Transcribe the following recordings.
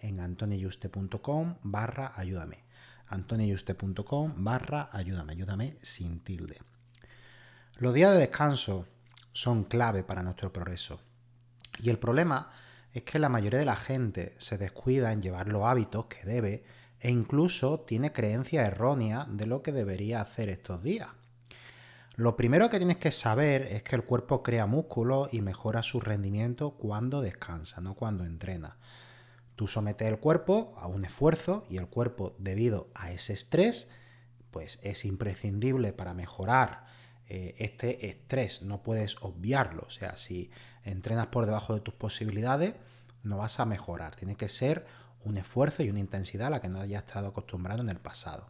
en antoniayuste.com barra ayúdame. antoniayuste.com barra ayúdame, ayúdame sin tilde. Los días de descanso son clave para nuestro progreso. Y el problema es que la mayoría de la gente se descuida en llevar los hábitos que debe e incluso tiene creencia errónea de lo que debería hacer estos días. Lo primero que tienes que saber es que el cuerpo crea músculo y mejora su rendimiento cuando descansa, no cuando entrena. Tú sometes el cuerpo a un esfuerzo y el cuerpo, debido a ese estrés, pues es imprescindible para mejorar eh, este estrés. No puedes obviarlo. O sea, si entrenas por debajo de tus posibilidades, no vas a mejorar. Tiene que ser un esfuerzo y una intensidad a la que no hayas estado acostumbrado en el pasado.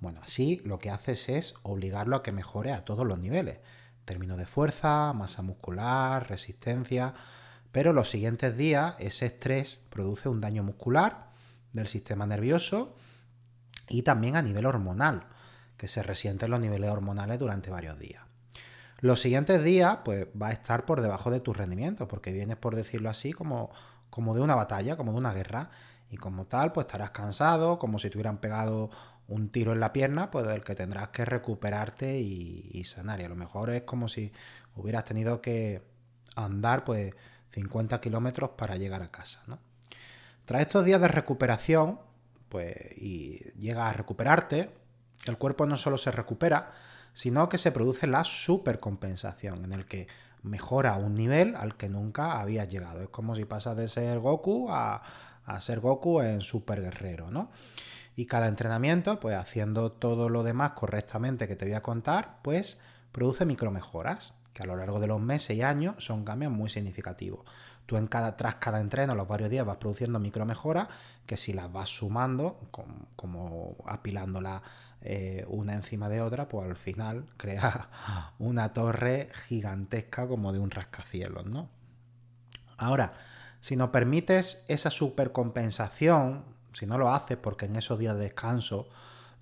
Bueno, así lo que haces es obligarlo a que mejore a todos los niveles. Término de fuerza, masa muscular, resistencia, pero los siguientes días ese estrés produce un daño muscular del sistema nervioso y también a nivel hormonal, que se resienten los niveles hormonales durante varios días. Los siguientes días, pues va a estar por debajo de tus rendimientos, porque vienes, por decirlo así, como, como de una batalla, como de una guerra, y como tal, pues estarás cansado, como si te hubieran pegado un tiro en la pierna, pues del que tendrás que recuperarte y, y sanar. Y a lo mejor es como si hubieras tenido que andar, pues 50 kilómetros para llegar a casa. ¿no? Tras estos días de recuperación, pues, y llegas a recuperarte, el cuerpo no solo se recupera, sino que se produce la supercompensación, en el que mejora un nivel al que nunca había llegado. Es como si pasas de ser Goku a, a ser Goku en Super Guerrero, ¿no? Y cada entrenamiento, pues haciendo todo lo demás correctamente que te voy a contar, pues produce micromejoras que a lo largo de los meses y años son cambios muy significativos. Tú en cada, tras cada entreno, los varios días, vas produciendo micromejoras que si las vas sumando, como, apilándolas eh, una encima de otra, pues al final crea una torre gigantesca como de un rascacielos, ¿no? Ahora, si nos permites esa supercompensación, si no lo haces porque en esos días de descanso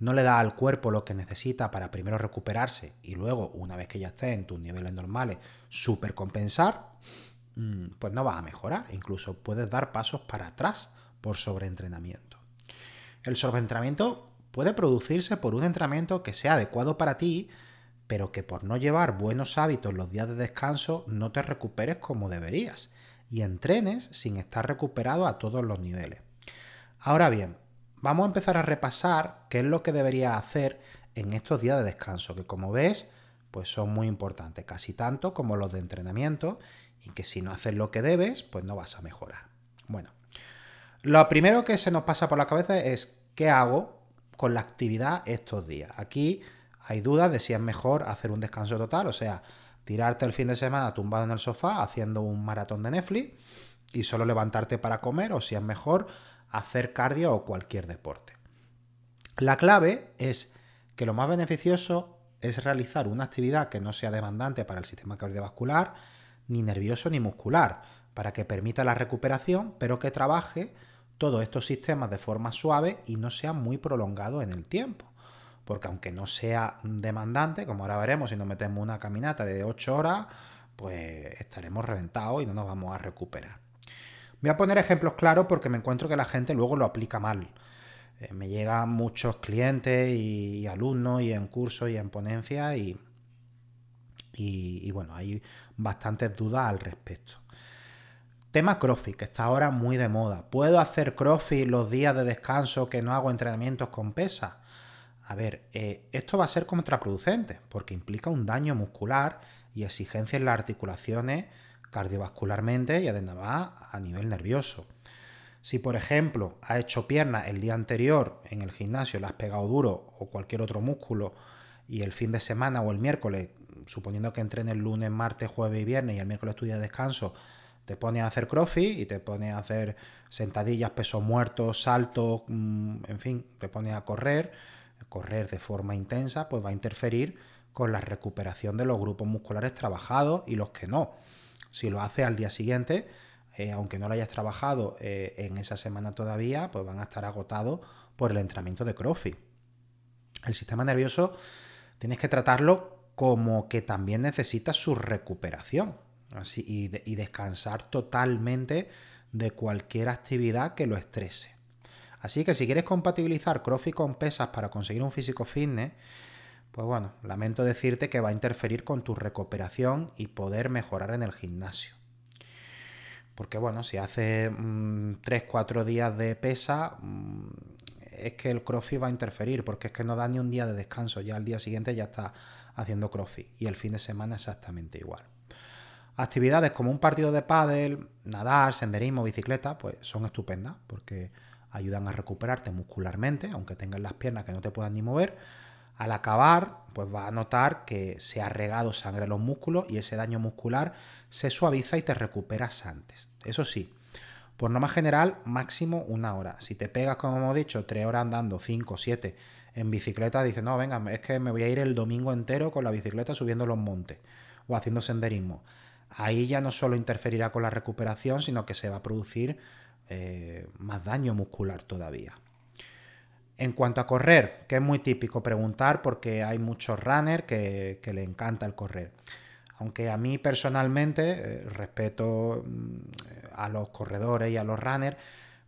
no le da al cuerpo lo que necesita para primero recuperarse y luego, una vez que ya esté en tus niveles normales, supercompensar, mm, pues no va a mejorar. Incluso puedes dar pasos para atrás por sobreentrenamiento. El sobreentrenamiento puede producirse por un entrenamiento que sea adecuado para ti, pero que por no llevar buenos hábitos los días de descanso no te recuperes como deberías y entrenes sin estar recuperado a todos los niveles. Ahora bien, vamos a empezar a repasar qué es lo que debería hacer en estos días de descanso, que como ves, pues son muy importantes, casi tanto como los de entrenamiento, y que si no haces lo que debes, pues no vas a mejorar. Bueno, lo primero que se nos pasa por la cabeza es qué hago con la actividad estos días. Aquí hay dudas de si es mejor hacer un descanso total, o sea, tirarte el fin de semana tumbado en el sofá haciendo un maratón de Netflix y solo levantarte para comer, o si es mejor hacer cardio o cualquier deporte. La clave es que lo más beneficioso es realizar una actividad que no sea demandante para el sistema cardiovascular, ni nervioso ni muscular, para que permita la recuperación, pero que trabaje todos estos sistemas de forma suave y no sea muy prolongado en el tiempo. Porque aunque no sea demandante, como ahora veremos, si nos metemos una caminata de 8 horas, pues estaremos reventados y no nos vamos a recuperar. Voy a poner ejemplos claros porque me encuentro que la gente luego lo aplica mal. Eh, me llegan muchos clientes y, alumnos y en cursos y en ponencias y, y, bueno, hay bastantes dudas al respecto. Tema CrossFit, que está ahora muy de moda. ¿Puedo hacer CrossFit los días de descanso que no hago entrenamientos con pesa? A ver, eh, esto va a ser contraproducente porque implica un daño muscular y exigencia en las articulaciones cardiovascularmente y además a nivel nervioso. Si, por ejemplo, has hecho pierna el día anterior en el gimnasio, le has pegado duro o cualquier otro músculo y el fin de semana o el miércoles, suponiendo que entrenes el lunes, martes, jueves y viernes y el miércoles tu día de descanso, te pones a hacer crossfit y te pones a hacer sentadillas, pesos muertos, saltos, mm, en fin, te pones a correr, correr de forma intensa, pues va a interferir con la recuperación de los grupos musculares trabajados y los que no. Si lo haces al día siguiente, eh, aunque no lo hayas trabajado eh, en esa semana todavía, pues van a estar agotados por el entrenamiento de CrossFit. El sistema nervioso tienes que tratarlo como que también necesita su recuperación así, y, descansar totalmente de cualquier actividad que lo estrese. Así que si quieres compatibilizar CrossFit con pesas para conseguir un físico fitness, pues bueno, lamento decirte que va a interferir con tu recuperación y poder mejorar en el gimnasio. Porque bueno, si hace 3-4 mm, días de pesa, mm, es que el crossfit va a interferir, porque es que no da ni un día de descanso, ya al día siguiente ya está haciendo crossfit y el fin de semana exactamente igual. Actividades como un partido de pádel, nadar, senderismo, bicicleta, pues son estupendas porque ayudan a recuperarte muscularmente, aunque tengas las piernas que no te puedan ni mover. Al acabar, pues vas a notar que se ha regado sangre en los músculos y ese daño muscular se suaviza y te recuperas antes. Eso sí, por norma general, máximo una hora. Si te pegas, como hemos dicho, tres horas andando, cinco, siete en bicicleta, dices, no, venga, es que me voy a ir el domingo entero con la bicicleta subiendo los montes o haciendo senderismo. Ahí ya no solo interferirá con la recuperación, sino que se va a producir eh, más daño muscular todavía. En cuanto a correr, que es muy típico preguntar porque hay muchos runners que, le encanta el correr. Aunque a mí personalmente eh, respeto mm, a los corredores y a los runners,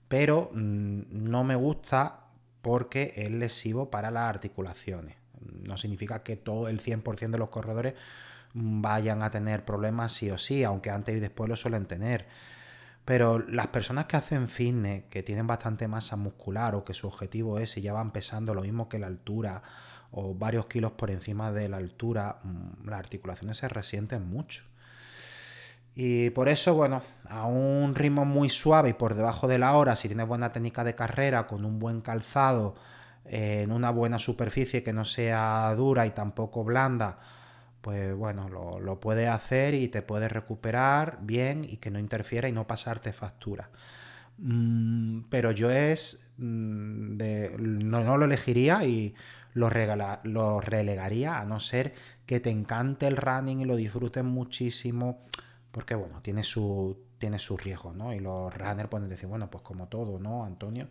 pero mm, no me gusta porque es lesivo para las articulaciones. No significa que todo el 100% de los corredores mm, vayan a tener problemas sí o sí, aunque antes y después lo suelen tener. Pero las personas que hacen fitness, que tienen bastante masa muscular o que su objetivo es y ya van pesando lo mismo que la altura o varios kilos por encima de la altura, mm, las articulaciones se resienten mucho. Y por eso, bueno, a un ritmo muy suave y por debajo de la hora, si tienes buena técnica de carrera, con un buen calzado, eh, en una buena superficie que no sea dura y tampoco blanda, pues bueno, lo, puedes hacer y te puedes recuperar bien y que no interfiera y no pasarte factura. Mm, pero yo es mm, de, no, no, lo elegiría y lo, lo relegaría a no ser que te encante el running y lo disfrutes muchísimo, porque bueno, tiene su, tiene ¿no? Y los runners pueden decir, bueno, pues como todo, ¿no, Antonio?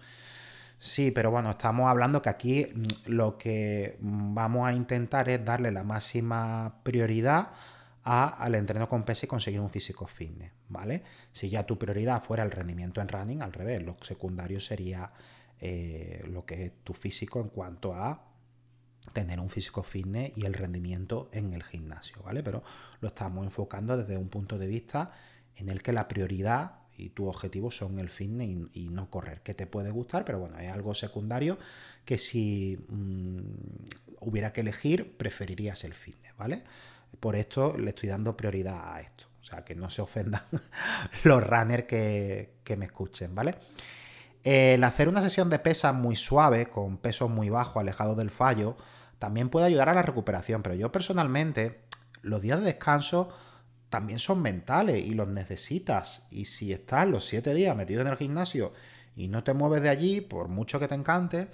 Sí, pero bueno, estamos hablando que aquí mm, lo que vamos a intentar es darle la máxima prioridad al entreno con peso y conseguir un físico fitness, ¿vale? Si ya tu prioridad fuera el rendimiento en running, al revés, lo secundario sería eh, lo que es tu físico en cuanto a tener un físico fitness y el rendimiento en el gimnasio, ¿vale? Pero lo estamos enfocando desde un punto de vista en el que la prioridad y tu objetivo son el fitness y, no correr, que te puede gustar, pero bueno, es algo secundario que si mm, hubiera que elegir, preferirías el fitness, ¿vale? Por esto le estoy dando prioridad a esto, o sea, que no se ofendan los runners que, que me escuchen, ¿vale? El hacer una sesión de pesas muy suave, con pesos muy bajos, alejados del fallo, también puede ayudar a la recuperación, pero yo personalmente, los días de descanso también son mentales y los necesitas. Y si estás los siete días metido en el gimnasio y no te mueves de allí, por mucho que te encante,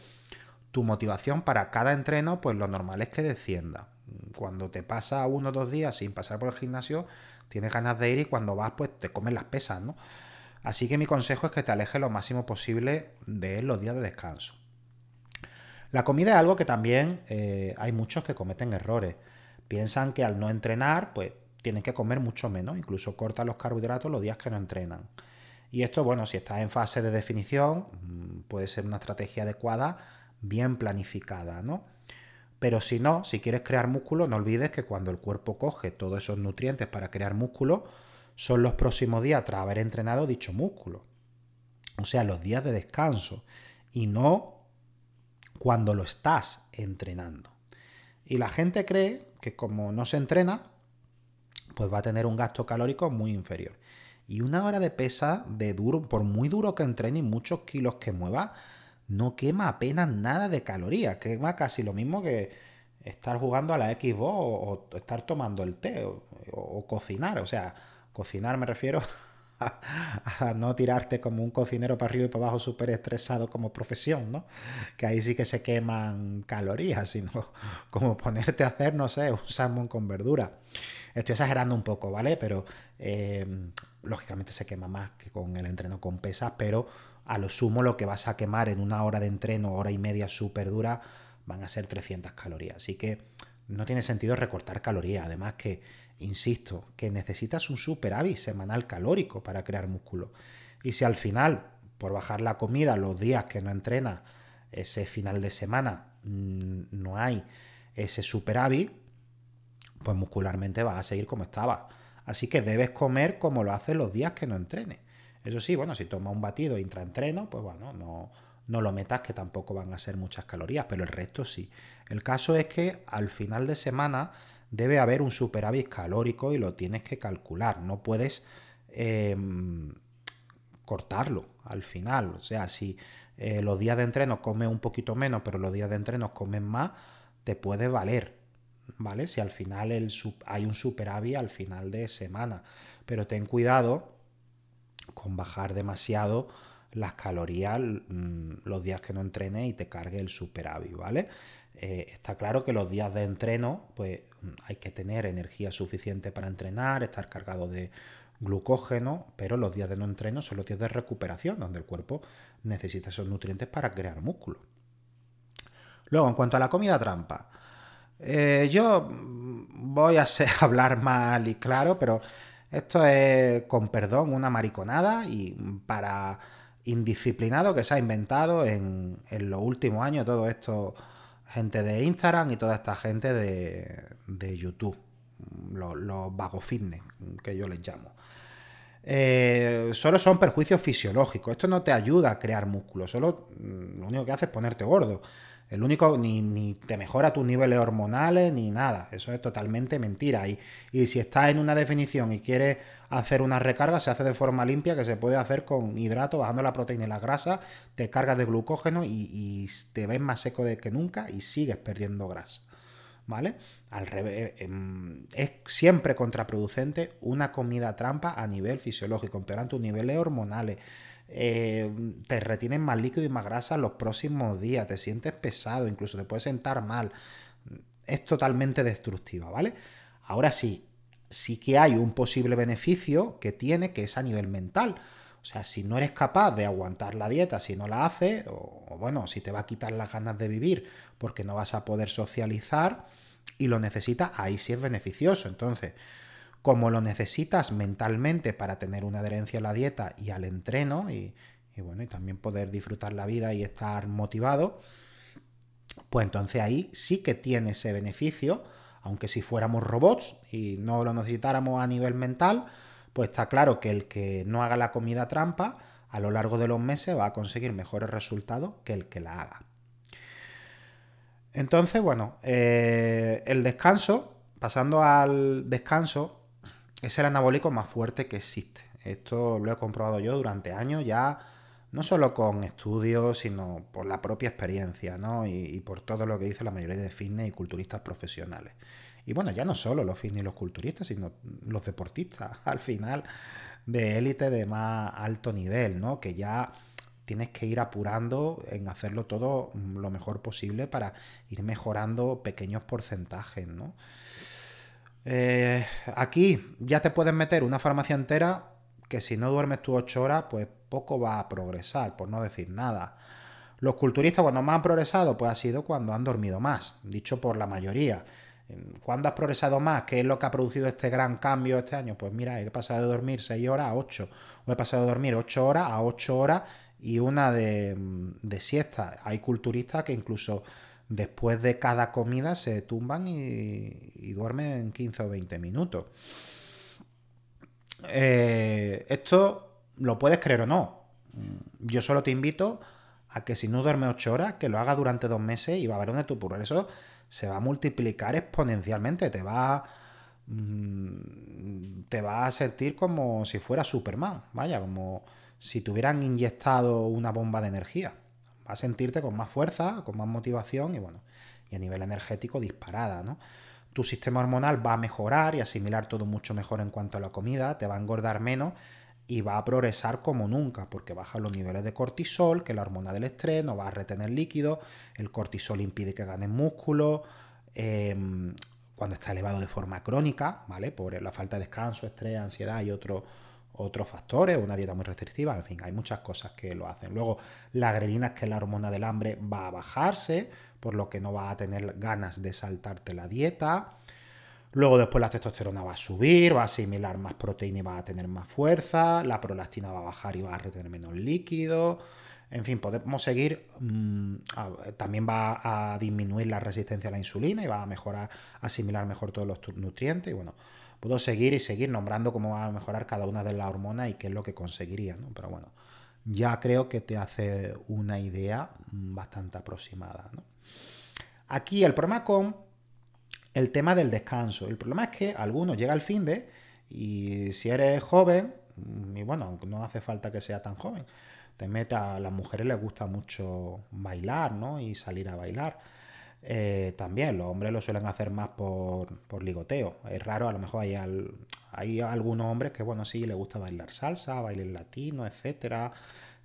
tu motivación para cada entreno, pues lo normal es que descienda. Cuando te pasa uno o dos días sin pasar por el gimnasio, tienes ganas de ir y cuando vas, pues te comen las pesas, ¿no? Así que mi consejo es que te alejes lo máximo posible de los días de descanso. La comida es algo que también eh, hay muchos que cometen errores. Piensan que al no entrenar, pues tienen que comer mucho menos, incluso cortan los carbohidratos los días que no entrenan. Y esto, bueno, si estás en fase de definición, mm, puede ser una estrategia adecuada, bien planificada, ¿no? Pero si no, si quieres crear músculo, no olvides que cuando el cuerpo coge todos esos nutrientes para crear músculo, son los próximos días tras haber entrenado dicho músculo. O sea, los días de descanso. Y no cuando lo estás entrenando. Y la gente cree que como no se entrena, pues va a tener un gasto calórico muy inferior. Y una hora de pesa de duro, por muy duro que entrene y muchos kilos que mueva, no quema apenas nada de calorías, quema casi lo mismo que estar jugando a la Xbox o, estar tomando el té o, cocinar. O sea, cocinar me refiero a, no tirarte como un cocinero para arriba y para abajo súper estresado como profesión, ¿no? Que ahí sí que se queman calorías, sino como ponerte a hacer, no sé, un salmón con verdura. Estoy exagerando un poco, ¿vale? Pero eh, lógicamente se quema más que con el entreno con pesas, pero a lo sumo lo que vas a quemar en una hora de entreno, hora y media súper dura, van a ser 300 calorías. Así que no tiene sentido recortar calorías. Además que, insisto, que necesitas un superávit semanal calórico para crear músculo. Y si al final, por bajar la comida los días que no entrenas, ese final de semana mm, no hay ese superávit, pues muscularmente vas a seguir como estaba. Así que debes comer como lo haces los días que no entrenes. Eso sí, bueno, si toma un batido intraentreno, pues bueno, no, no lo metas que tampoco van a ser muchas calorías, pero el resto sí. El caso es que al final de semana debe haber un superávit calórico y lo tienes que calcular. No puedes em, cortarlo al final. O sea, si eh, los días de entreno comes un poquito menos, pero los días de entreno comes más, te puede valer. ¿Vale? Si al final hay un superávit al final de semana. Pero ten cuidado con bajar demasiado las calorías mm, los días que no entrenes y te cargue el superávit, ¿vale? Eh, está claro que los días de entreno, pues hay que tener energía suficiente para entrenar, estar cargado de glucógeno, pero los días de no entreno son los días de recuperación, donde el cuerpo necesita esos nutrientes para crear músculo. Luego, en cuanto a la comida trampa, eh, yo voy a hablar mal y claro, pero esto es, con perdón, una mariconada y para indisciplinado que se ha inventado en, los últimos años todo esto, gente de Instagram y toda esta gente de, YouTube, los, los vago fitness, que yo les llamo. Eh, solo son perjuicios fisiológicos. Esto no te ayuda a crear músculo, solo mm, lo único que hace es ponerte gordo. El único, ni, ni, te mejora tus niveles hormonales, ni nada. Eso es totalmente mentira. Y, y si estás en una definición y quieres hacer una recarga, se hace de forma limpia, que se puede hacer con hidrato, bajando la proteína y la grasa, te cargas de glucógeno y, te ves más seco de que nunca y sigues perdiendo grasa. ¿Vale? Al revés, em, es siempre contraproducente una comida trampa a nivel fisiológico, empeoran tus niveles hormonales. Eh, te retienen más líquido y más grasa los próximos días, te sientes pesado, incluso te puedes sentar mal. Es totalmente destructiva, ¿vale? Ahora sí, sí que hay un posible beneficio que tiene, que es a nivel mental. O sea, si no eres capaz de aguantar la dieta, si no la haces, o, bueno, si te va a quitar las ganas de vivir porque no vas a poder socializar y lo necesitas, ahí sí es beneficioso. Entonces, como lo necesitas mentalmente para tener una adherencia a la dieta y al entreno y, bueno, y también poder disfrutar la vida y estar motivado, pues entonces ahí sí que tiene ese beneficio, aunque si fuéramos robots y no lo necesitáramos a nivel mental, pues está claro que el que no haga la comida trampa a lo largo de los meses va a conseguir mejores resultados que el que la haga. Entonces, bueno, eh, el descanso, pasando al descanso, es el anabólico más fuerte que existe. Esto lo he comprobado yo durante años ya, no solo con estudios, sino por la propia experiencia, ¿no? Y, por todo lo que dice la mayoría de fitness y culturistas profesionales. Y bueno, ya no solo los fitness y los culturistas, sino los deportistas, al final, de élite de más alto nivel, ¿no? Que ya tienes que ir apurando en hacerlo todo lo mejor posible para ir mejorando pequeños porcentajes, ¿no? Eh, aquí ya te puedes meter una farmacia entera que si no duermes tus 8 horas, pues poco va a progresar, por no decir nada. Los culturistas cuando más han progresado, pues ha sido cuando han dormido más, dicho por la mayoría. ¿Cuándo has progresado más? ¿Qué es lo que ha producido este gran cambio este año? Pues mira, he pasado de dormir 6 horas a 8, o he pasado de dormir 8 horas a 8 horas y una de, siesta. Hay culturistas que incluso después de cada comida se tumban y, duermen 15 o 20 minutos. Eh, esto lo puedes creer o no. Yo solo te invito a que si no duermes 8 horas, que lo hagas durante dos meses y va a ver dónde tu progreso se va a multiplicar exponencialmente. Te va, mm, te va a sentir como si fuera Superman. Vaya, como si te hubieran inyectado una bomba de energía. Va a sentirte con más fuerza, con más motivación y bueno, y a nivel energético disparada, ¿no? Tu sistema hormonal va a mejorar y asimilar todo mucho mejor en cuanto a la comida, te va a engordar menos y va a progresar como nunca, porque baja los niveles de cortisol, que es la hormona del estrés, no va a retener líquido, el cortisol impide que ganes músculo, em, cuando está elevado de forma crónica, ¿vale? Por la falta de descanso, estrés, ansiedad y otros otros factores, una dieta muy restrictiva, en fin, hay muchas cosas que lo hacen. Luego, la grelina, que es la hormona del hambre, va a bajarse, por lo que no va a tener ganas de saltarte la dieta. Luego después la testosterona va a subir, va a asimilar más proteína y va a tener más fuerza, la prolactina va a bajar y va a retener menos líquido. En fin, podemos seguir. Mm, también va a disminuir la resistencia a la insulina y va a mejorar, asimilar mejor todos los nutrientes. Y bueno, puedo seguir y seguir nombrando cómo va a mejorar cada una de las hormonas y qué es lo que conseguiría, ¿no? Pero bueno, ya creo que te hace una idea bastante aproximada, Aquí el problema con el tema del descanso. El problema es que algunos llega al fin de y si eres joven, y bueno, no hace falta que sea tan joven, te meta, a las mujeres les gusta mucho bailar, ¿no? Y salir a bailar. Eh, también los hombres lo suelen hacer más por, por ligoteo. Es raro, a lo mejor hay, hay algunos hombres que, bueno, sí, les gusta bailar salsa, bailar latino, etcétera.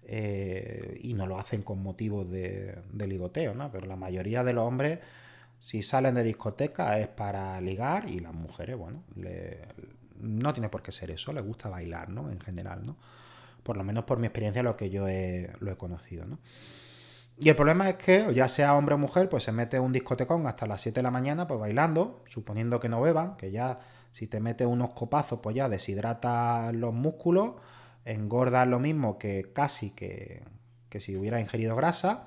Eh, y no lo hacen con motivos de, de ligoteo, ¿no? Pero la mayoría de los hombres si salen de discoteca es para ligar y las mujeres, bueno, no tiene por qué ser eso, les gusta bailar, ¿no? En general, ¿no? Por lo menos por mi experiencia, lo que yo he, lo he conocido, ¿no? Y el problema es que, ya sea hombre o mujer, pues se mete un discotecón hasta las 7 de la mañana, pues bailando, suponiendo que no beban, que ya si te metes unos copazos, pues ya deshidrata los músculos, engordas lo mismo que casi que, que si hubiera ingerido grasa,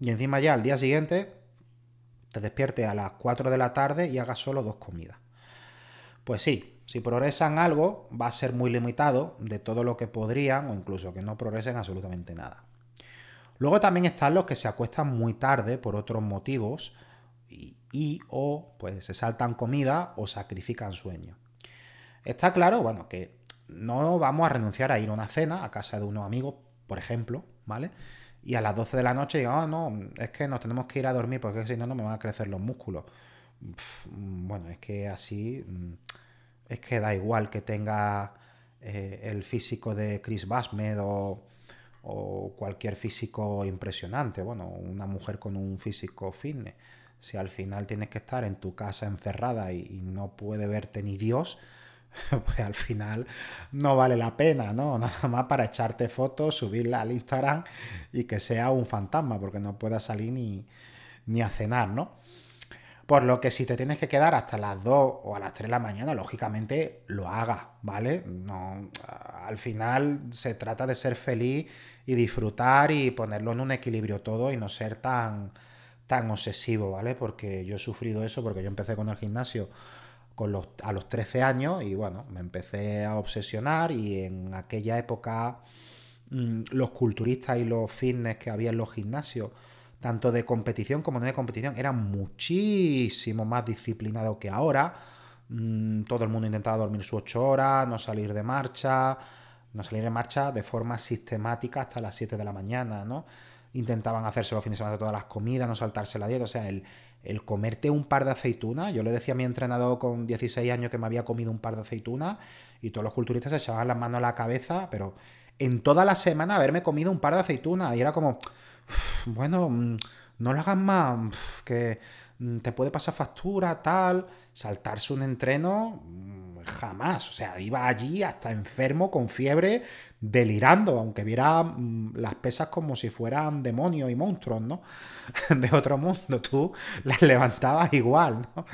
y encima ya al día siguiente te despierte a las 4 de la tarde y hagas solo dos comidas. Pues sí, si progresan algo, va a ser muy limitado de todo lo que podrían o incluso que no progresen absolutamente nada. Luego también están los que se acuestan muy tarde por otros motivos y, o pues se saltan comida o sacrifican sueño. Está claro, bueno, que no vamos a renunciar a ir a una cena a casa de unos amigos, por ejemplo, ¿vale? Y a las 12 de la noche digo, oh, no, es que nos tenemos que ir a dormir porque si no, no me van a crecer los músculos. bueno, es que así, mm, es que da igual que tenga eh, el físico de Chris Basmed o, cualquier físico impresionante, bueno, una mujer con un físico fitness. Si al final tienes que estar en tu casa encerrada y no puede verte ni Dios, pues al final no vale la pena, ¿no? Nada más para echarte fotos, subirla al Instagram y que sea un fantasma, porque no puedas salir ni, ni a cenar, ¿no? Por lo que si te tienes que quedar hasta las 2 o a las 3 de la mañana, lógicamente lo hagas, ¿vale? No, al final se trata de ser feliz y disfrutar y ponerlo en un equilibrio todo y no ser tan, tan obsesivo, ¿vale? Porque yo he sufrido eso porque yo empecé con el gimnasio a los 13 años y bueno, me empecé a obsesionar y en aquella época mm, los culturistas y los fitness que había en los gimnasios, tanto de competición como no de competición, eran muchísimo más disciplinados que ahora. Mm, todo el mundo intentaba dormir sus 8 horas, no salir de marcha, no salir de marcha de forma sistemática hasta las 7 de la mañana, ¿no? Intentaban hacerse los fines de semana todas las comidas, no saltarse la dieta, o sea, el, el comerte un par de aceitunas, yo le decía a mi entrenador con 16 años que me había comido un par de aceitunas y todos los culturistas se echaban las manos a la cabeza, pero en toda la semana haberme comido un par de aceitunas y era como, bueno, mm, no lo hagas más, que mm, te puede pasar factura, tal, saltarse un entreno, mm, jamás. O sea, iba allí hasta enfermo, con fiebre, delirando, aunque viera mm, las pesas como si fueran demonios y monstruos, ¿no? De otro mundo, tú las levantabas igual, ¿no?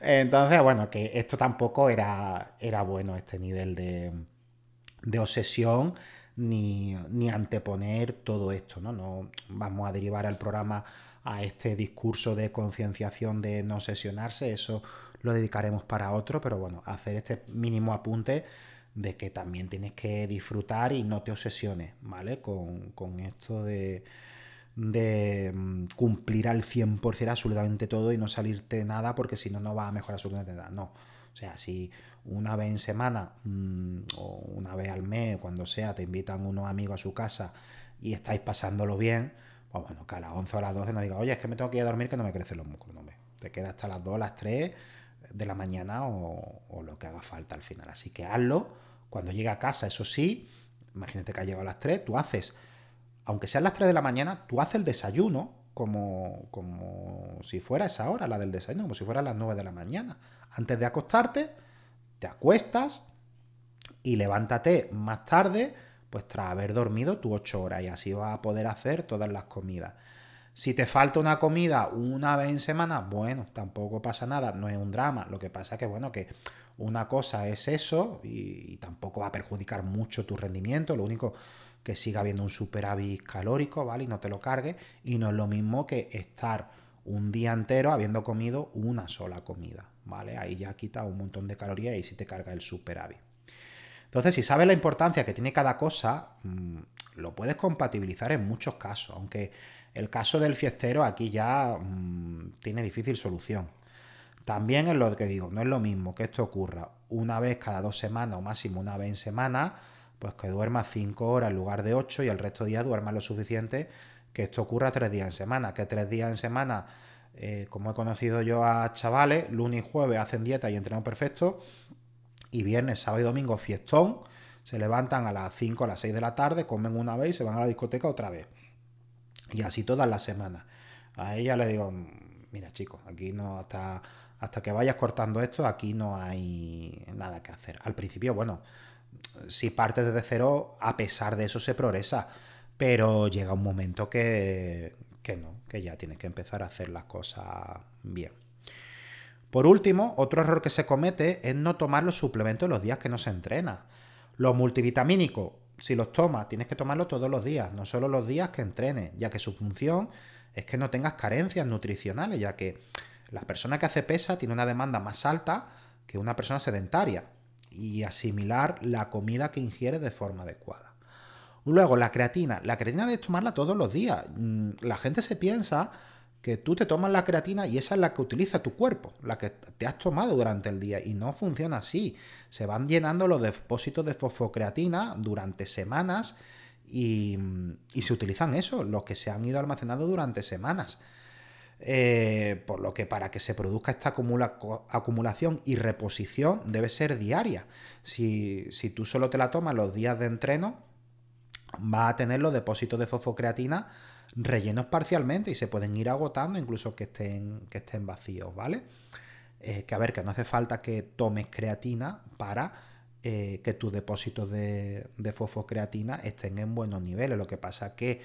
Entonces, bueno, que esto tampoco era, era bueno, este nivel de, de obsesión. Ni, ni, anteponer todo esto, ¿no? No vamos a derivar el programa a este discurso de concienciación de no obsesionarse, eso lo dedicaremos para otro, pero bueno, hacer este mínimo apunte de que también tienes que disfrutar y no te obsesiones, ¿vale? Con, esto de, de mm, cumplir al 100% absolutamente todo y no salirte nada porque si no, no va a mejorar absolutamente nada. No. O sea, si una vez en semana mm, o una vez al mes, cuando sea, te invitan unos amigos a su casa y estáis pasándolo bien, pues bueno, que a las 11 o a las 12 no diga, oye, es que me tengo que ir a dormir que no me crecen los músculos. No, me, te queda hasta las 2, las 3 de la mañana o, lo que haga falta al final. Así que hazlo cuando llegue a casa, eso sí, imagínate que ha llegado a las 3, tú haces, aunque sean las 3 de la mañana, tú haces el desayuno como, como si fuera esa hora, la del desayuno, como si fuera las 9 de la mañana. Antes de acostarte, te acuestas y levántate más tarde, pues tras haber dormido tus 8 horas y así vas a poder hacer todas las comidas. Si te falta una comida una vez en semana, bueno, tampoco pasa nada, no es un drama. Lo que pasa es que, bueno, que una cosa es eso y, tampoco va a perjudicar mucho tu rendimiento. Lo único que siga habiendo un superávit calórico, ¿vale? Y no te lo cargue. Y no es lo mismo que estar un día entero habiendo comido una sola comida, ¿vale? Ahí ya quita un montón de calorías y si te carga el superávit. Entonces, si sabes la importancia que tiene cada cosa, mm, lo puedes compatibilizar en muchos casos, aunque el caso del fiestero aquí ya mm, tiene difícil solución. También es lo que digo, no es lo mismo que esto ocurra una vez cada dos semanas o máximo una vez en semana, pues que duerma cinco horas en lugar de ocho y el resto de días duerma lo suficiente que esto ocurra tres días en semana, que tres días en semana, eh, como he conocido yo a chavales, lunes y jueves hacen dieta y entrenan perfecto, y viernes, sábado y domingo fiestón, se levantan a las 5 a las 6 de la tarde, comen una vez y se van a la discoteca otra vez. Y así todas las semanas. A ella le digo, mira chicos, aquí no, hasta, que vayas cortando esto, aquí no hay nada que hacer. Al principio, bueno, si partes desde cero, a pesar de eso se progresa, pero llega un momento que, que no, que ya tienes que empezar a hacer las cosas bien. Por último, otro error que se comete es no tomar los suplementos los días que no se entrena. Los multivitamínicos si los tomas, tienes que tomarlos todos los días, no solo los días que entrenes, ya que su función es que no tengas carencias nutricionales, ya que la persona que hace pesa tiene una demanda más alta que una persona sedentaria y asimilar la comida que ingiere de forma adecuada. Luego, la creatina. La creatina debes tomarla todos los días. Mm, la gente se piensa que tú te tomas la creatina y esa es la que utiliza tu cuerpo, la que te has tomado durante el día y no funciona así. Se van llenando los depósitos de fosfocreatina durante semanas y, se utilizan eso, los que se han ido almacenando durante semanas. Eh, por lo que para que se produzca esta acumulación y reposición debe ser diaria. Si, si tú solo te la tomas los días de entreno, va a tener los depósitos de fosfocreatina rellenos parcialmente y se pueden ir agotando incluso que estén, que estén vacíos, ¿vale? Eh, que a ver, que no hace falta que tomes creatina para eh, que tus depósitos de, fosfocreatina estén en buenos niveles. Lo que pasa que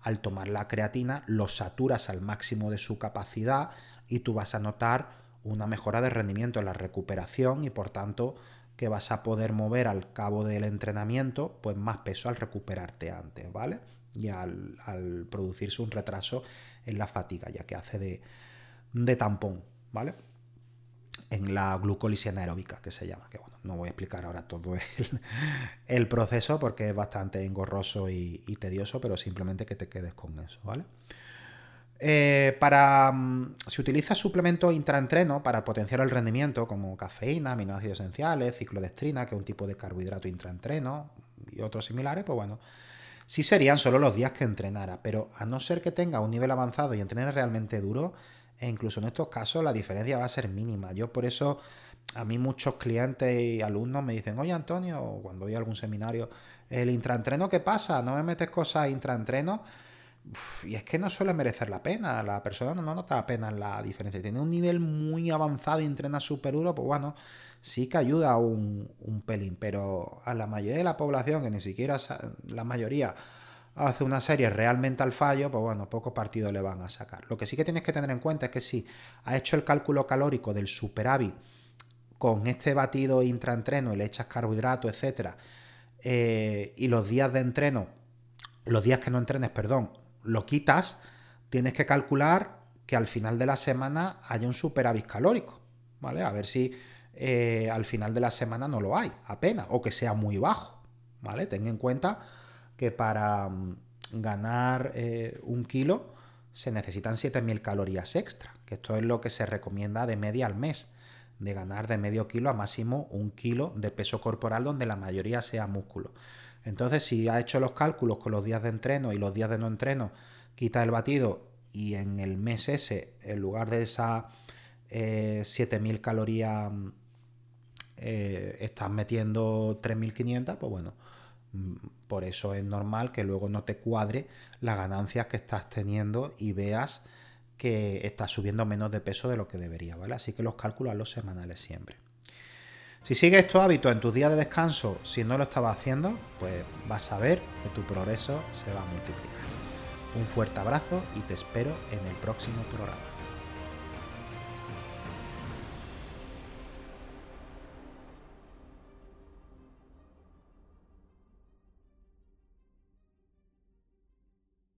al tomar la creatina lo saturas al máximo de su capacidad y tú vas a notar una mejora de rendimiento en la recuperación y por tanto que vas a poder mover al cabo del entrenamiento pues más peso al recuperarte antes, ¿vale? Y al, producirse un retraso en la fatiga, ya que hace de, tampón, ¿vale? En la glucólisis anaeróbica, que se llama, que bueno, no voy a explicar ahora todo el, proceso porque es bastante engorroso y, tedioso, pero simplemente que te quedes con eso, ¿vale? Eh, para, mm, si utilizas suplementos intraentreno para potenciar el rendimiento, como cafeína, aminoácidos esenciales, ciclodestrina, que es un tipo de carbohidrato intraentreno, y otros similares, pues bueno, Sí serían solo los días que entrenara, pero a no ser que tenga un nivel avanzado y entrene realmente duro, e incluso en estos casos la diferencia va a ser mínima. Yo por eso a mí muchos clientes y alumnos me dicen, oye Antonio, cuando voy a algún seminario, el intraentreno, ¿qué pasa? ¿No me metes cosas intraentreno? Y es que no suele merecer la pena. La persona no nota apenas la diferencia. Tiene un nivel muy avanzado y entrena súper duro, pues bueno, sí que ayuda un, un pelín. Pero a la mayoría de la población, que ni siquiera la mayoría hace una serie realmente al fallo, pues bueno, pocos partidos le van a sacar. Lo que sí que tienes que tener en cuenta es que si ha hecho el cálculo calórico del superávit con este batido intraentreno y le echas carbohidratos, etcétera, eh, y los días de entreno, los días que no entrenes, perdón, lo quitas, tienes que calcular que al final de la semana haya un superávit calórico, ¿vale? A ver si eh, al final de la semana no lo hay, apenas, o que sea muy bajo, ¿vale? Ten en cuenta que para mm, ganar eh, un kilo se necesitan 7.000 calorías extra, que esto es lo que se recomienda de media al mes, de ganar de medio kilo a máximo un kilo de peso corporal donde la mayoría sea músculo. Entonces, si ha hecho los cálculos con los días de entreno y los días de no entreno, quita el batido y en el mes ese, en lugar de esas 7.000 eh, calorías, eh, estás metiendo 3.500, pues bueno, mm, por eso es normal que luego no te cuadre las ganancias que estás teniendo y veas que estás subiendo menos de peso de lo que debería, ¿vale? Así que los cálculos los semanales siempre. Si sigues estos hábitos en tus días de descanso, si no lo estabas haciendo, pues vas a ver que tu progreso se va a multiplicar. Un fuerte abrazo y te espero en el próximo programa.